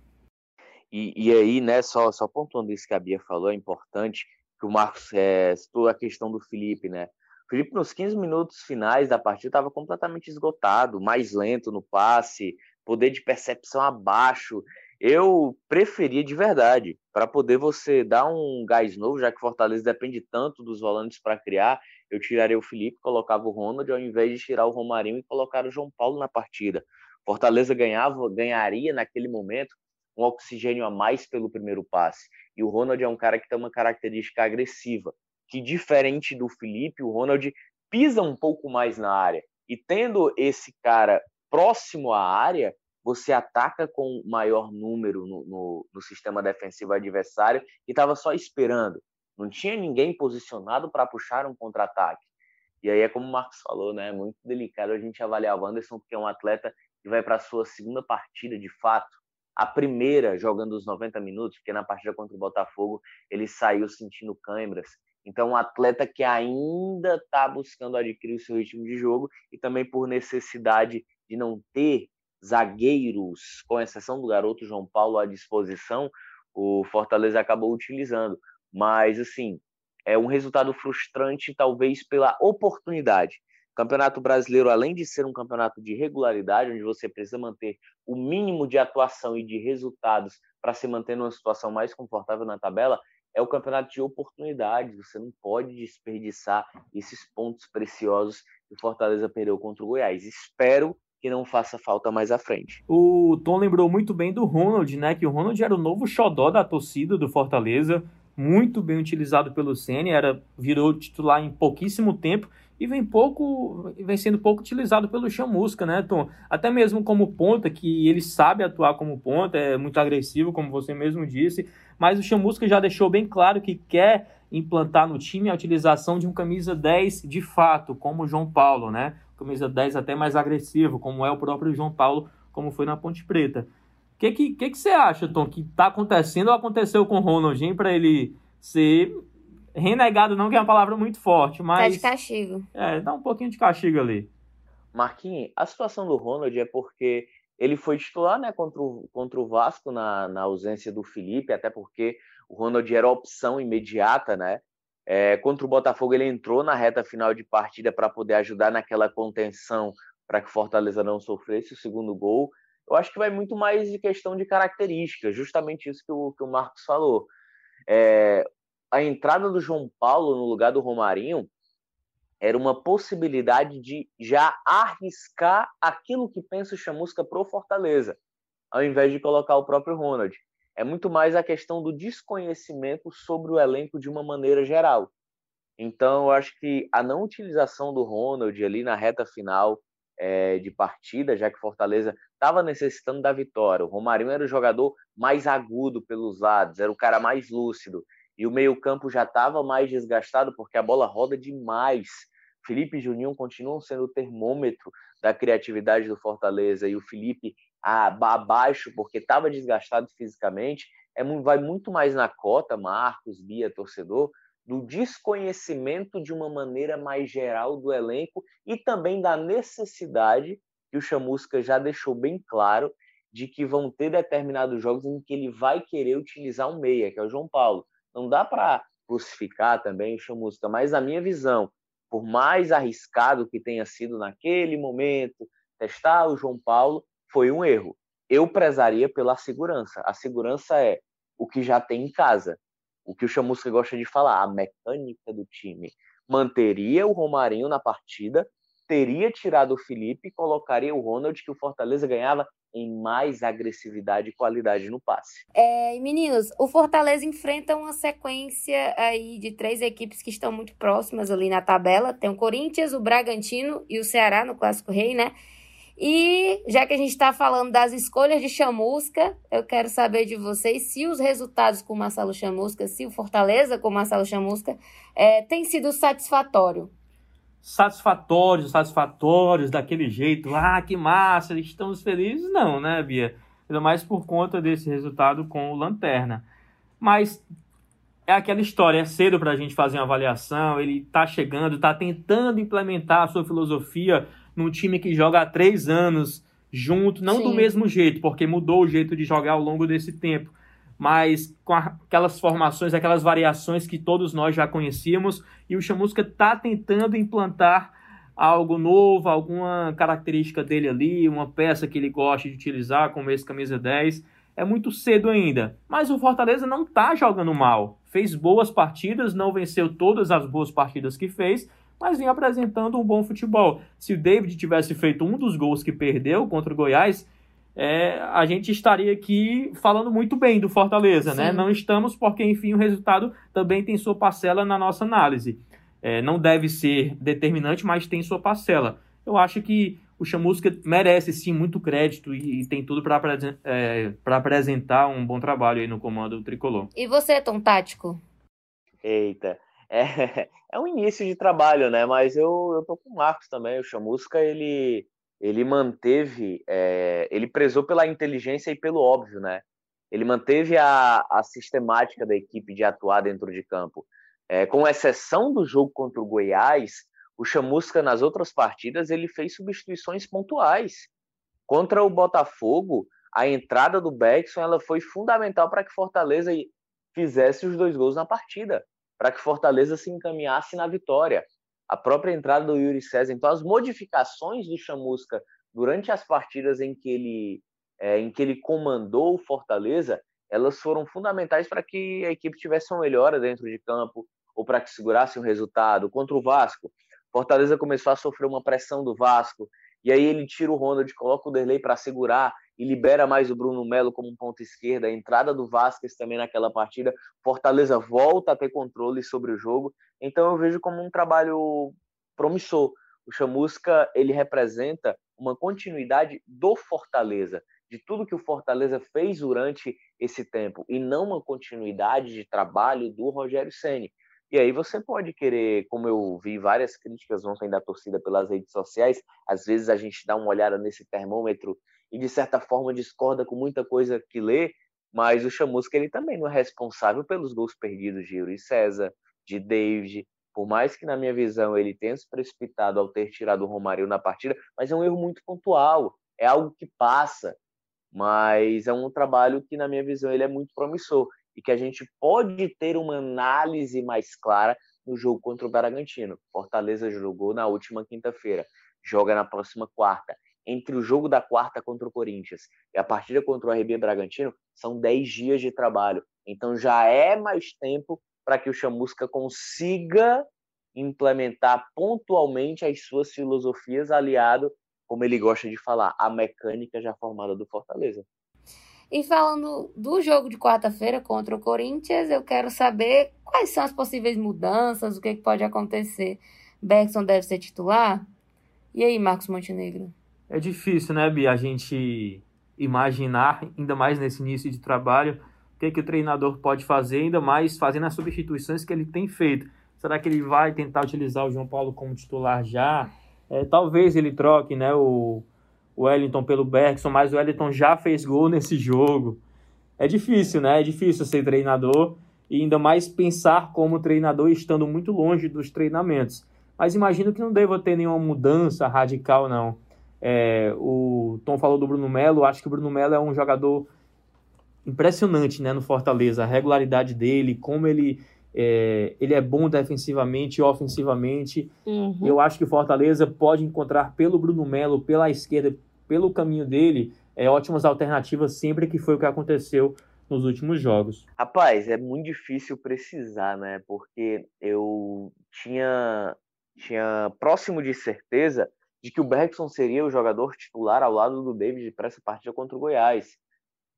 E, e aí, né, só, só pontuando isso que a Bia falou, é importante que o Marcos é, citou a questão do Felipe, né? Felipe, nos 15 minutos finais da partida, estava completamente esgotado, mais lento no passe, poder de percepção abaixo. Eu preferia de verdade, para poder você dar um gás novo, já que Fortaleza depende tanto dos volantes para criar, eu tiraria o Felipe, colocava o Ronald, ao invés de tirar o Romarinho e colocar o João Paulo na partida. Fortaleza ganhava, ganharia naquele momento um oxigênio a mais pelo primeiro passe. E o Ronald é um cara que tem uma característica agressiva, que diferente do Felipe, o Ronald pisa um pouco mais na área. E tendo esse cara próximo à área, você ataca com maior número no, no, no sistema defensivo adversário e estava só esperando. Não tinha ninguém posicionado para puxar um contra-ataque. E aí é como o Marcos falou, né? É muito delicado a gente avaliar o Anderson, porque é um atleta que vai para a sua segunda partida de fato. A primeira jogando os 90 minutos, porque na partida contra o Botafogo ele saiu sentindo câimbras. Então, um atleta que ainda está buscando adquirir o seu ritmo de jogo e também por necessidade de não ter zagueiros, com exceção do garoto João Paulo à disposição, o Fortaleza acabou utilizando. Mas, assim, é um resultado frustrante, talvez pela oportunidade. Campeonato Brasileiro, além de ser um campeonato de regularidade, onde você precisa manter o mínimo de atuação e de resultados para se manter numa situação mais confortável na tabela, é o campeonato de oportunidades. Você não pode desperdiçar esses pontos preciosos que o Fortaleza perdeu contra o Goiás. Espero que não faça falta mais à frente. O Tom lembrou muito bem do Ronald, né? Que o Ronald era o novo xodó da torcida do Fortaleza, muito bem utilizado pelo Ceni, era virou titular em pouquíssimo tempo e vem pouco, vem sendo pouco utilizado pelo Chamusca, né, Tom? Até mesmo como ponta, que ele sabe atuar como ponta, é muito agressivo, como você mesmo disse, mas o Chamusca já deixou bem claro que quer implantar no time a utilização de um camisa 10 de fato, como o João Paulo, né? Camisa 10 até mais agressivo, como é o próprio João Paulo, como foi na Ponte Preta. O que, que, que, que você acha, Tom, que está acontecendo ou aconteceu com o Ronaldinho para ele ser renegado, não que é uma palavra muito forte, mas. Tá de castigo. É, dá um pouquinho de castigo ali. Marquinhos, a situação do Ronald é porque ele foi titular né, contra, o, contra o Vasco na, na ausência do Felipe, até porque o Ronald era opção imediata, né? É, contra o Botafogo ele entrou na reta final de partida para poder ajudar naquela contenção para que o Fortaleza não sofresse o segundo gol. Eu acho que vai muito mais de questão de características, justamente isso que o, que o Marcos falou. É, a entrada do João Paulo no lugar do Romarinho era uma possibilidade de já arriscar aquilo que pensa o Chamusca pro Fortaleza, ao invés de colocar o próprio Ronald. É muito mais a questão do desconhecimento sobre o elenco de uma maneira geral. Então, eu acho que a não utilização do Ronald ali na reta final é, de partida, já que Fortaleza estava necessitando da vitória. O Romarinho era o jogador mais agudo pelos lados, era o cara mais lúcido e o meio-campo já estava mais desgastado porque a bola roda demais. Felipe e Juninho continuam sendo o termômetro da criatividade do Fortaleza e o Felipe abaixo porque estava desgastado fisicamente. É, vai muito mais na cota, Marcos, Bia, torcedor, do desconhecimento de uma maneira mais geral do elenco e também da necessidade que o Chamusca já deixou bem claro de que vão ter determinados jogos em que ele vai querer utilizar um meia, que é o João Paulo. Não dá para crucificar também o Chamusca, mas na minha visão, por mais arriscado que tenha sido naquele momento, testar o João Paulo foi um erro. Eu prezaria pela segurança. A segurança é o que já tem em casa. O que o Chamusca gosta de falar, a mecânica do time. Manteria o Romarinho na partida, teria tirado o Felipe e colocaria o Ronald, que o Fortaleza ganhava em mais agressividade e qualidade no passe. É, meninos, o Fortaleza enfrenta uma sequência aí de três equipes que estão muito próximas ali na tabela. Tem o Corinthians, o Bragantino e o Ceará no Clássico Rei, né? E já que a gente está falando das escolhas de Chamusca, eu quero saber de vocês se os resultados com o Marcelo Chamusca, se o Fortaleza com o Marcelo Chamusca, é, tem sido satisfatório satisfatórios, satisfatórios daquele jeito. Ah, que massa, estamos felizes. Não, né, Bia? Ainda mais por conta desse resultado com o Lanterna. Mas é aquela história, é cedo para a gente fazer uma avaliação. Ele está chegando, está tentando implementar a sua filosofia num time que joga há três anos junto, não Sim. do mesmo jeito, porque mudou o jeito de jogar ao longo desse tempo mas com aquelas formações, aquelas variações que todos nós já conhecíamos, e o Chamusca está tentando implantar algo novo, alguma característica dele ali, uma peça que ele gosta de utilizar, como esse camisa 10. É muito cedo ainda, mas o Fortaleza não está jogando mal. Fez boas partidas, não venceu todas as boas partidas que fez, mas vem apresentando um bom futebol. Se o David tivesse feito um dos gols que perdeu contra o Goiás, é, a gente estaria aqui falando muito bem do Fortaleza, né? Sim. né? Não estamos porque, enfim, o resultado também tem sua parcela na nossa análise. É, não deve ser determinante, mas tem sua parcela. Eu acho que o Chamusca merece sim muito crédito e, e tem tudo para é, apresentar um bom trabalho aí no comando tricolor. E você, Tom Tático? Eita, é, é um início de trabalho, né? Mas eu, eu tô com o Marcos também. O Chamusca, ele ele manteve, é, ele prezou pela inteligência e pelo óbvio, né? Ele manteve a, a sistemática da equipe de atuar dentro de campo. É, com exceção do jogo contra o Goiás, o Chamusca nas outras partidas ele fez substituições pontuais. Contra o Botafogo, a entrada do Beckson ela foi fundamental para que Fortaleza fizesse os dois gols na partida, para que Fortaleza se encaminhasse na vitória a própria entrada do Yuri César. Então, as modificações do Chamusca durante as partidas em que ele, é, em que ele comandou o Fortaleza, elas foram fundamentais para que a equipe tivesse uma melhora dentro de campo ou para que segurasse um resultado. Contra o Vasco, Fortaleza começou a sofrer uma pressão do Vasco, e aí ele tira o Ronald, coloca o Derlei para segurar e libera mais o Bruno Melo como ponta esquerda. A entrada do Vasquez também naquela partida. Fortaleza volta a ter controle sobre o jogo. Então eu vejo como um trabalho promissor. O Chamusca ele representa uma continuidade do Fortaleza, de tudo que o Fortaleza fez durante esse tempo, e não uma continuidade de trabalho do Rogério Ceni. E aí você pode querer, como eu vi várias críticas ontem da torcida pelas redes sociais, às vezes a gente dá uma olhada nesse termômetro e de certa forma discorda com muita coisa que lê, mas o Chamusca ele também não é responsável pelos gols perdidos de Yuri César, de David, por mais que na minha visão ele tenha se precipitado ao ter tirado o Romário na partida, mas é um erro muito pontual, é algo que passa, mas é um trabalho que na minha visão ele é muito promissor e que a gente pode ter uma análise mais clara no jogo contra o Bragantino. Fortaleza jogou na última quinta-feira, joga na próxima quarta. Entre o jogo da quarta contra o Corinthians e a partida contra o RB Bragantino, são 10 dias de trabalho. Então já é mais tempo para que o Chamusca consiga implementar pontualmente as suas filosofias, aliado, como ele gosta de falar, à mecânica já formada do Fortaleza. E falando do jogo de quarta-feira contra o Corinthians, eu quero saber quais são as possíveis mudanças, o que, que pode acontecer. Bergson deve ser titular? E aí, Marcos Montenegro? É difícil, né, Bia, a gente imaginar, ainda mais nesse início de trabalho, o que, que o treinador pode fazer, ainda mais fazendo as substituições que ele tem feito. Será que ele vai tentar utilizar o João Paulo como titular já? É, talvez ele troque né, o, o Wellington pelo Bergson, mas o Wellington já fez gol nesse jogo. É difícil, né? É difícil ser treinador e ainda mais pensar como treinador estando muito longe dos treinamentos. Mas imagino que não deva ter nenhuma mudança radical, não. É, o Tom falou do Bruno Melo, acho que o Bruno Melo é um jogador impressionante né, no Fortaleza, a regularidade dele, como ele é, ele é bom defensivamente e ofensivamente. Uhum. Eu acho que o Fortaleza pode encontrar pelo Bruno Melo, pela esquerda, pelo caminho dele, é, ótimas alternativas sempre que foi o que aconteceu nos últimos jogos. Rapaz, é muito difícil precisar, né? Porque eu tinha, tinha próximo de certeza de que o Bergson seria o jogador titular ao lado do David para essa partida contra o Goiás.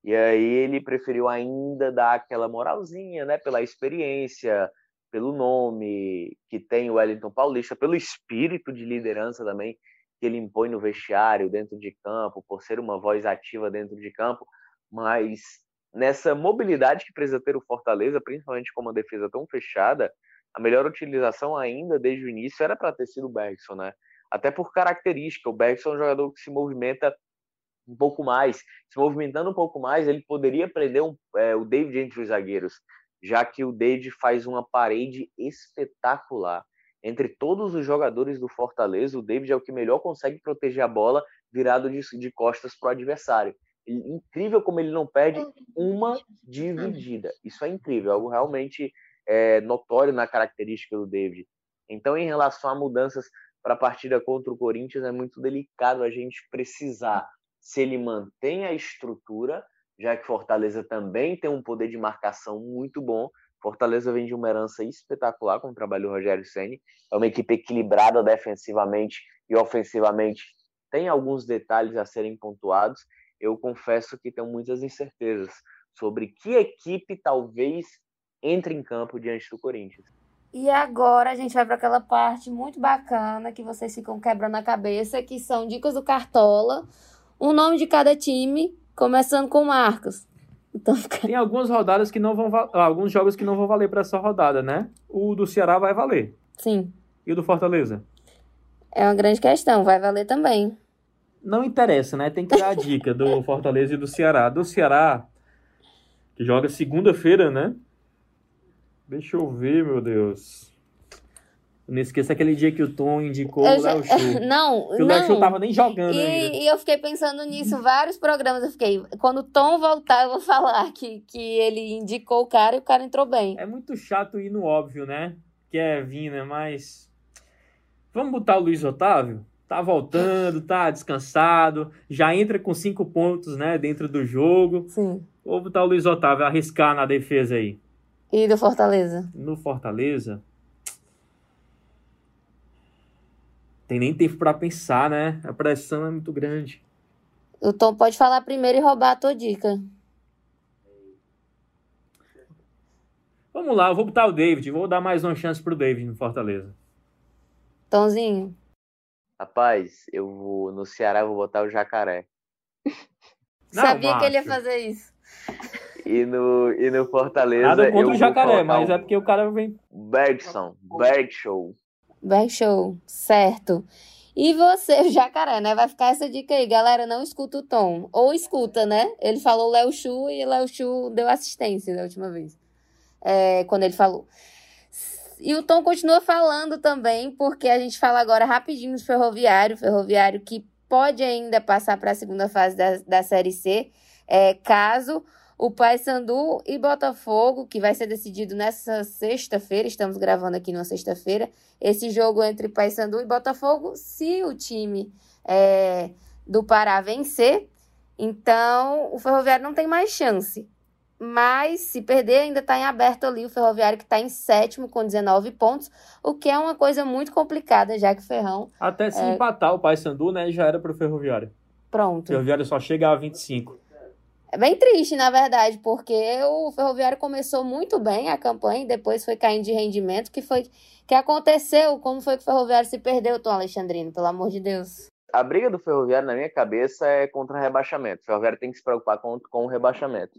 E aí ele preferiu ainda dar aquela moralzinha, né, pela experiência, pelo nome que tem o Wellington Paulista, pelo espírito de liderança também que ele impõe no vestiário, dentro de campo, por ser uma voz ativa dentro de campo, mas nessa mobilidade que precisa ter o Fortaleza, principalmente com uma defesa tão fechada, a melhor utilização ainda desde o início era para ter sido o Bergson, né? Até por característica, o Bergson é um jogador que se movimenta um pouco mais, se movimentando um pouco mais, ele poderia prender um, é, o David entre os zagueiros, já que o David faz uma parede espetacular. Entre todos os jogadores do Fortaleza, o David é o que melhor consegue proteger a bola virado de, de costas para o adversário. Ele, incrível como ele não perde uma dividida. Isso é incrível, algo realmente é, notório na característica do David. Então, em relação a mudanças para a partida contra o Corinthians, é muito delicado a gente precisar se ele mantém a estrutura, já que Fortaleza também tem um poder de marcação muito bom, Fortaleza vem de uma herança espetacular com o trabalho do Rogério Ceni. É uma equipe equilibrada defensivamente e ofensivamente. Tem alguns detalhes a serem pontuados. Eu confesso que tenho muitas incertezas sobre que equipe talvez entre em campo diante do Corinthians. E agora a gente vai para aquela parte muito bacana que vocês ficam quebrando a cabeça, que são dicas do Cartola, um nome de cada time, começando com Marcos. Então, Tem algumas rodadas que não vão alguns jogos que não vão valer para essa rodada, né? O do Ceará vai valer. Sim. E o do Fortaleza? É uma grande questão, vai valer também. Não interessa, né? Tem que dar a dica do Fortaleza e do Ceará. Do Ceará, que joga segunda-feira, né? Deixa eu ver, meu Deus. Não esqueça aquele dia que o Tom indicou eu o Léo já... Não, que o Léo Chu tava nem jogando e, ainda. E eu fiquei pensando nisso, vários programas eu fiquei, quando o Tom voltar eu vou falar que, que ele indicou o cara e o cara entrou bem. É muito chato ir no óbvio, né? Que é vir, né? Mas... Vamos botar o Luiz Otávio? Tá voltando, tá descansado, já entra com cinco pontos, né? Dentro do jogo. Sim. Vou botar o Luiz Otávio arriscar na defesa aí. E do Fortaleza? No Fortaleza. Tem nem tempo para pensar, né? A pressão é muito grande. O Tom pode falar primeiro e roubar a tua dica. Vamos lá, eu vou botar o David. Vou dar mais uma chance pro David no Fortaleza. Tomzinho. Rapaz, eu vou no Ceará eu vou botar o Jacaré. Não, Sabia macho. que ele ia fazer isso. E no, e no Fortaleza. Nada contra o jacaré, mas é porque o cara vem. Bergson, Bergshow. Bergshow, certo. E você, o jacaré, né? Vai ficar essa dica aí, galera. Não escuta o Tom. Ou escuta, né? Ele falou Léo Chu e Léo Chu deu assistência da última vez. É, quando ele falou. E o Tom continua falando também, porque a gente fala agora rapidinho do Ferroviário. Ferroviário que pode ainda passar para a segunda fase da, da Série C, é, caso o Paysandu e Botafogo, que vai ser decidido nessa sexta-feira, estamos gravando aqui numa sexta-feira, esse jogo entre Paysandu e Botafogo, se o time é, do Pará vencer, então o Ferroviário não tem mais chance. Mas se perder, ainda está em aberto ali o Ferroviário, que está em sétimo com 19 pontos, o que é uma coisa muito complicada, já que o Ferrão. Até se é... empatar o Paysandu, né, já era para o Ferroviário. Pronto. O Ferroviário só chega a 25. É bem triste, na verdade, porque o Ferroviário começou muito bem a campanha e depois foi caindo de rendimento. que foi que aconteceu? Como foi que o Ferroviário se perdeu, Tom Alexandrino? Pelo amor de Deus. A briga do Ferroviário, na minha cabeça, é contra o rebaixamento. O Ferroviário tem que se preocupar com, com o rebaixamento.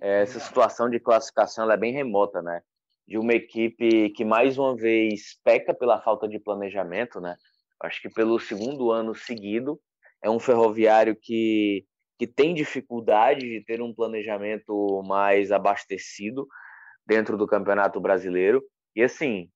É, essa situação de classificação é bem remota, né? De uma equipe que, mais uma vez, peca pela falta de planejamento, né? Acho que pelo segundo ano seguido, é um Ferroviário que que tem dificuldade de ter um planejamento mais abastecido dentro do Campeonato Brasileiro. E assim,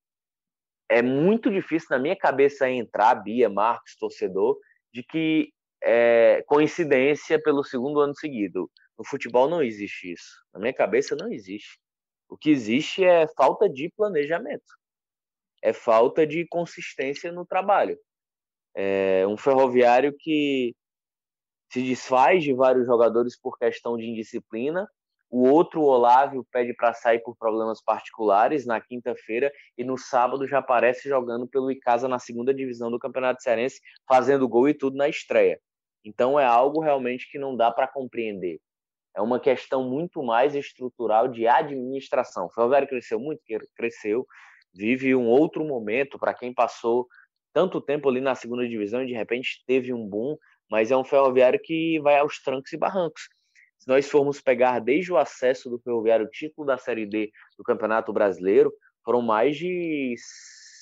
é muito difícil na minha cabeça entrar, Bia, Marcos, torcedor, de que é coincidência pelo segundo ano seguido. No futebol não existe isso. Na minha cabeça não existe. O que existe é falta de planejamento. É falta de consistência no trabalho. É um ferroviário que se desfaz de vários jogadores por questão de indisciplina. O outro, o Olávio, pede para sair por problemas particulares na quinta-feira e no sábado já aparece jogando pelo Icasa na segunda divisão do Campeonato Cearense, fazendo gol e tudo na estreia. Então é algo realmente que não dá para compreender. É uma questão muito mais estrutural de administração. O Ferroviário cresceu muito, cresceu, vive um outro momento para quem passou tanto tempo ali na segunda divisão e de repente teve um boom mas é um ferroviário que vai aos trancos e barrancos. Se nós formos pegar desde o acesso do ferroviário, o título da Série D do Campeonato Brasileiro, foram mais de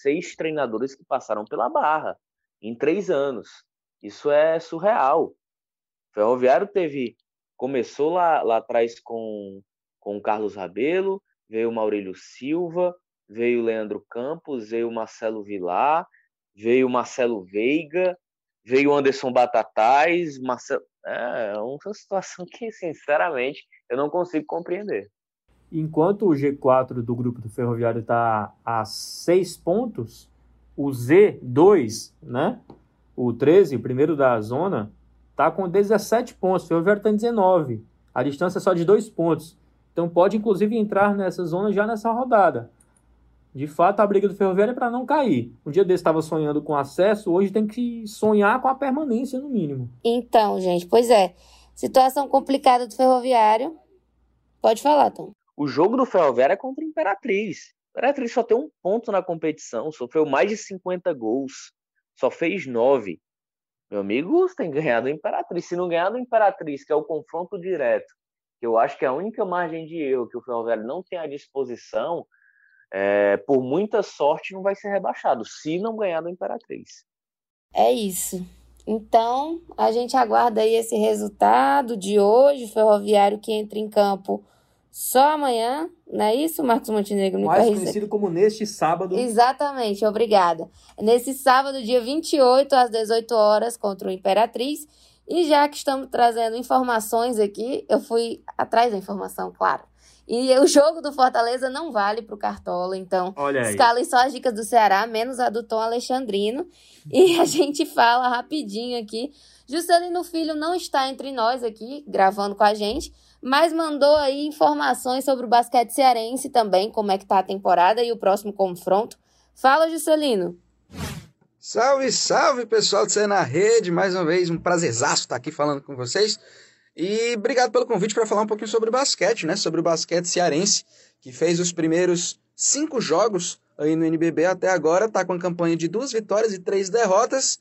seis treinadores que passaram pela barra em três anos. Isso é surreal. O Ferroviário teve começou lá, lá atrás com com o Carlos Rabelo, veio o Maurílio Silva, veio o Leandro Campos, veio o Marcelo Vilar, veio o Marcelo Veiga, veio o Anderson Batatais, Marcelo. É, é uma situação que, sinceramente, eu não consigo compreender. Enquanto o G4 do grupo do Ferroviário está a seis pontos, o Z2, né? O 13, o primeiro da zona, está com 17 pontos. O Ferroviário está em 19. A distância é só de dois pontos. Então pode inclusive entrar nessa zona já nessa rodada. De fato, a briga do Ferroviário é para não cair. Um dia desse estava sonhando com acesso, hoje tem que sonhar com a permanência, no mínimo. Então, gente, pois é. Situação complicada do Ferroviário. Pode falar, Tom. O jogo do Ferroviário é contra a Imperatriz. A Imperatriz só tem um ponto na competição, sofreu mais de 50 gols, só fez nove. Meu amigo, você tem que ganhar do Imperatriz. Se não ganhar do Imperatriz, que é o confronto direto, que eu acho que é a única margem de erro que o Ferroviário não tem à disposição, é, por muita sorte não vai ser rebaixado, se não ganhar do Imperatriz. É isso. Então, a gente aguarda aí esse resultado de hoje, o Ferroviário que entra em campo só amanhã, não é isso, Marcos Montenegro? Mais conhecido como neste sábado. Exatamente, obrigada. Nesse sábado, dia 28, às 18 horas, contra o Imperatriz. E já que estamos trazendo informações aqui, eu fui atrás da informação, claro. E o jogo do Fortaleza não vale para o Cartola, então escalem só as dicas do Ceará, menos a do Tom Alexandrino. E a gente fala rapidinho aqui. Juscelino Filho não está entre nós aqui, gravando com a gente, mas mandou aí informações sobre o basquete cearense também, como é que tá a temporada e o próximo confronto. Fala, Juscelino! Salve, salve, pessoal de Cé na Rede! Mais uma vez, um prazerzaço estar aqui falando com vocês. E obrigado pelo convite para falar um pouquinho sobre o basquete, né? Sobre o basquete cearense, que fez os primeiros cinco jogos aí no NBB até agora, tá com a campanha de duas vitórias e três derrotas.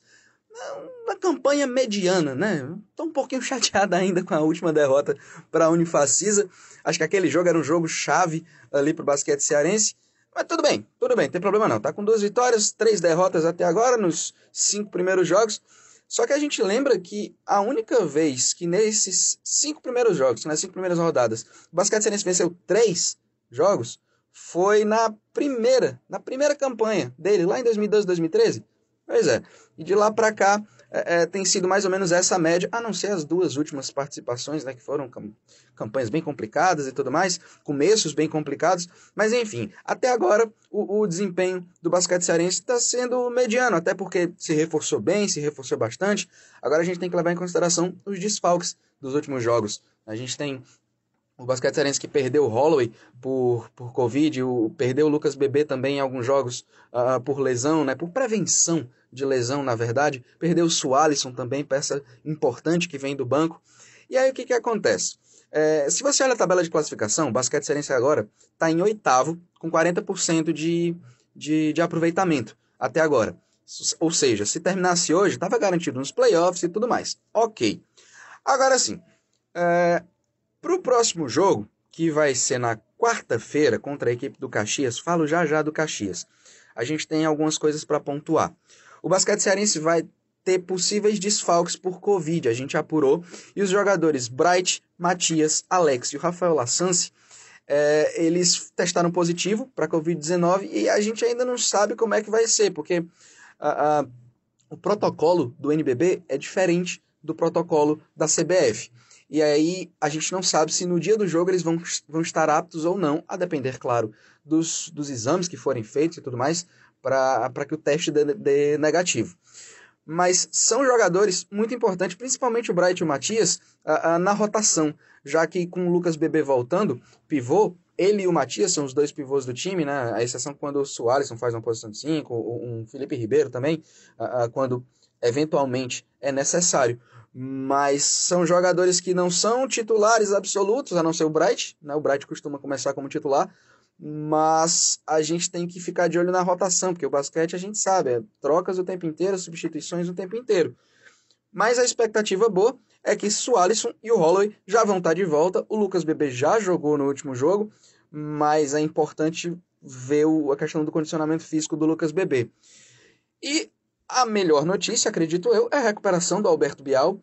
Uma campanha mediana, né? Tô um pouquinho chateado ainda com a última derrota para a Unifacisa. Acho que aquele jogo era um jogo chave ali para o basquete cearense. Mas tudo bem, tudo bem, não tem problema não. Tá com duas vitórias, três derrotas até agora nos cinco primeiros jogos. Só que a gente lembra que a única vez que nesses cinco primeiros jogos, nas cinco primeiras rodadas, o Basquete Cearense venceu três jogos, foi na primeira, na primeira campanha dele, lá em 2012, 2013. Pois é. E de lá para cá, é, é, tem sido mais ou menos essa média, a não ser as duas últimas participações, né, que foram cam campanhas bem complicadas e tudo mais, começos bem complicados, mas enfim, até agora o, o desempenho do basquete cearense está sendo mediano, até porque se reforçou bem, se reforçou bastante. Agora a gente tem que levar em consideração os desfalques dos últimos jogos. A gente tem o basquete cearense que perdeu o Holloway por, por Covid, o, perdeu o Lucas Bebê também em alguns jogos uh, por lesão, né, por prevenção de lesão, na verdade. Perdeu o Sualisson também, peça importante que vem do banco. E aí o que, que acontece? É, se você olha a tabela de classificação, o basquete cearense agora está em oitavo, com 40% de, de, de aproveitamento até agora. Ou seja, se terminasse hoje, estava garantido nos playoffs e tudo mais. Ok. Agora sim, é, para o próximo jogo, que vai ser na quarta-feira contra a equipe do Caxias, falo já já do Caxias. A gente tem algumas coisas para pontuar. O basquete cearense vai ter possíveis desfalques por Covid, a gente apurou. E os jogadores Bright, Matias, Alex e o Rafael Lassance, é, eles testaram positivo para Covid-19 e a gente ainda não sabe como é que vai ser, porque a, a, o protocolo do NBB é diferente do protocolo da CBF. E aí a gente não sabe se no dia do jogo eles vão, vão estar aptos ou não, a depender, claro, dos, dos exames que forem feitos e tudo mais, para que o teste dê, dê, negativo. Mas são jogadores muito importantes, principalmente o Bright e o Matias, a, a, na rotação, já que com o Lucas Bebê voltando, pivô, ele e o Matias são os dois pivôs do time, né? A exceção quando o Soares faz uma posição de 5, um Felipe Ribeiro também, a, quando eventualmente é necessário. Mas são jogadores que não são titulares absolutos, a não ser o Bright, né? O Bright costuma começar como titular, mas a gente tem que ficar de olho na rotação, porque o basquete a gente sabe, é trocas o tempo inteiro, substituições o tempo inteiro. Mas a expectativa boa é que Sualisson e o Holloway já vão estar de volta. O Lucas Bebê já jogou no último jogo, mas é importante ver a questão do condicionamento físico do Lucas Bebê. E a melhor notícia, acredito eu, é a recuperação do Alberto Bial,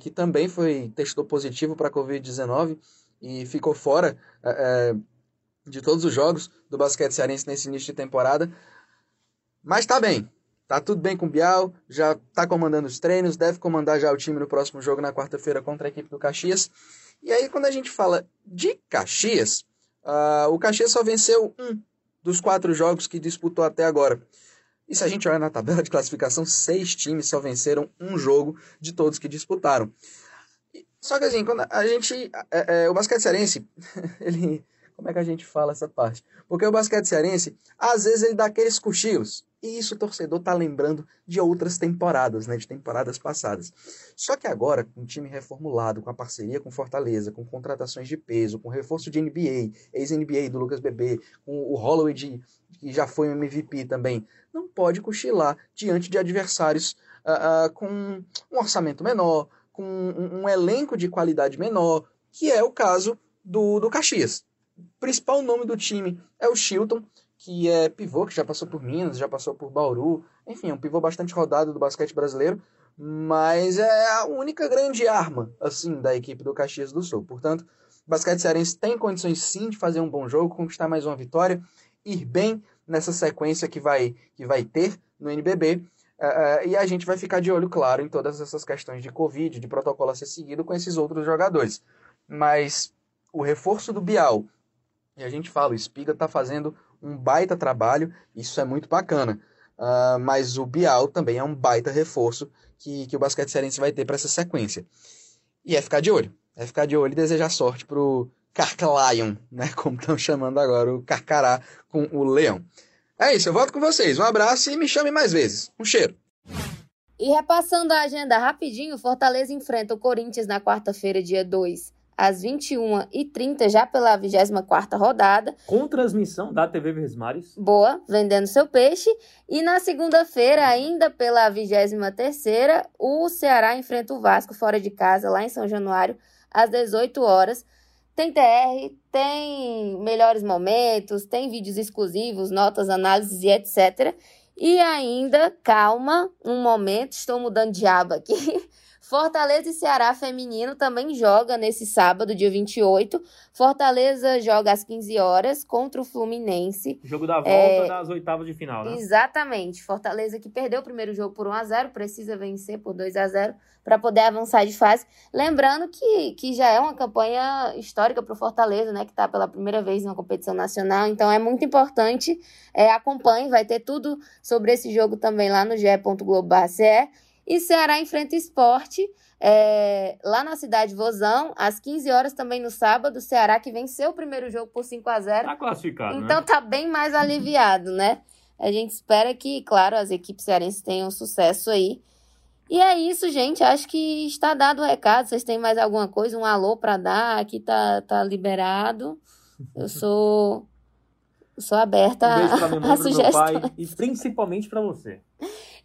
que também foi testou positivo para a Covid-19 e ficou fora é, de todos os jogos do basquete cearense nesse início de temporada. Mas tá bem. Tá tudo bem com o Bial, já tá comandando os treinos, deve comandar já o time no próximo jogo na quarta-feira contra a equipe do Caxias. E aí, quando a gente fala de Caxias, uh, o Caxias só venceu um dos quatro jogos que disputou até agora. E se a gente olhar na tabela de classificação, seis times só venceram um jogo de todos que disputaram. Só que assim, quando a gente. É, é, o basquete cearense, ele. Como é que a gente fala essa parte? Porque o basquete cearense, às vezes ele dá aqueles cochilos. E isso o torcedor tá lembrando de outras temporadas, né? De temporadas passadas. Só que agora, com o time reformulado, com a parceria com Fortaleza, com contratações de peso, com reforço de NBA, ex-NBA do Lucas Bebê, com o Holloway de, que já foi um MVP também, não pode cochilar diante de adversários uh, uh, com um orçamento menor, com um, um, elenco de qualidade menor, que é o caso do, do Caxias. O principal nome do time é o Chilton, que é pivô, que já passou por Minas, já passou por Bauru, enfim, é um pivô bastante rodado do basquete brasileiro, mas é a única grande arma, assim, da equipe do Caxias do Sul. Portanto, o basquete cearense tem condições sim de fazer um bom jogo, conquistar mais uma vitória, ir bem nessa sequência que vai, que vai ter no NBB. Uh, uh, e a gente vai ficar de olho, claro, em todas essas questões de Covid, de protocolo a ser seguido com esses outros jogadores. Mas o reforço do Bial, e a gente fala, o Espiga está fazendo um baita trabalho, isso é muito bacana. Uh, mas o Bial também é um baita reforço que, que o basquete cearense vai ter para essa sequência. E é ficar de olho. É ficar de olho e desejar sorte pro Carclion, né? Como estão chamando agora o Carcará com o Leão. É isso, eu volto com vocês. Um abraço e me chame mais vezes. Um cheiro. E repassando a agenda rapidinho, Fortaleza enfrenta o Corinthians na quarta-feira, dia 2, às 21h30, já pela 24 rodada. Com transmissão da TV Versmares. Boa, vendendo seu peixe. E na segunda-feira, ainda pela 23 o Ceará enfrenta o Vasco fora de casa, lá em São Januário, às 18 horas. Tem TR, tem melhores momentos, tem vídeos exclusivos, notas, análises e etc. E ainda, calma, um momento, estou mudando de aba aqui. Fortaleza e Ceará feminino também joga nesse sábado, dia 28. Fortaleza joga às 15 horas contra o Fluminense. Jogo da volta é... das oitavas de final, né? Exatamente. Fortaleza que perdeu o primeiro jogo por 1 a 0 precisa vencer por 2 a 0 para poder avançar de fase. Lembrando que, que já é uma campanha histórica para o Fortaleza, né? Que está pela primeira vez na competição nacional. Então é muito importante. É, acompanhe, vai ter tudo sobre esse jogo também lá no ge.globo.ce. E Ceará enfrenta esporte é, lá na cidade de Vozão, às 15 horas também no sábado. Ceará que venceu o primeiro jogo por 5 a 0 Tá classificado. Então né? tá bem mais aliviado, né? A gente espera que, claro, as equipes cearenses tenham sucesso aí. E é isso, gente. Acho que está dado o recado. Vocês têm mais alguma coisa? Um alô para dar? Aqui tá, tá liberado. Eu sou sou aberta um beijo pra minha mãe, a sugestões. Pai, e principalmente para você.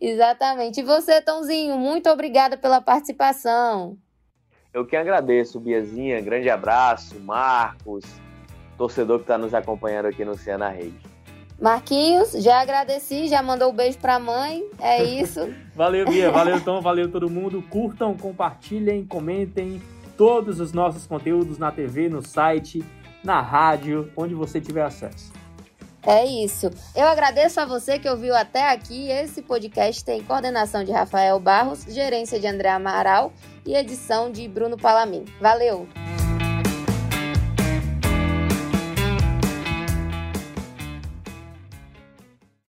Exatamente. E você, Tãozinho, muito obrigada pela participação. Eu que agradeço, Biazinha. Grande abraço, Marcos, torcedor que está nos acompanhando aqui no Cena Rede. Marquinhos, já agradeci, já mandou um beijo pra mãe. É isso. valeu, Bia. Valeu, Tom. Valeu todo mundo. Curtam, compartilhem, comentem todos os nossos conteúdos na TV, no site, na rádio, onde você tiver acesso. É isso. Eu agradeço a você que ouviu até aqui. Esse podcast tem coordenação de Rafael Barros, gerência de André Amaral e edição de Bruno Palamin. Valeu!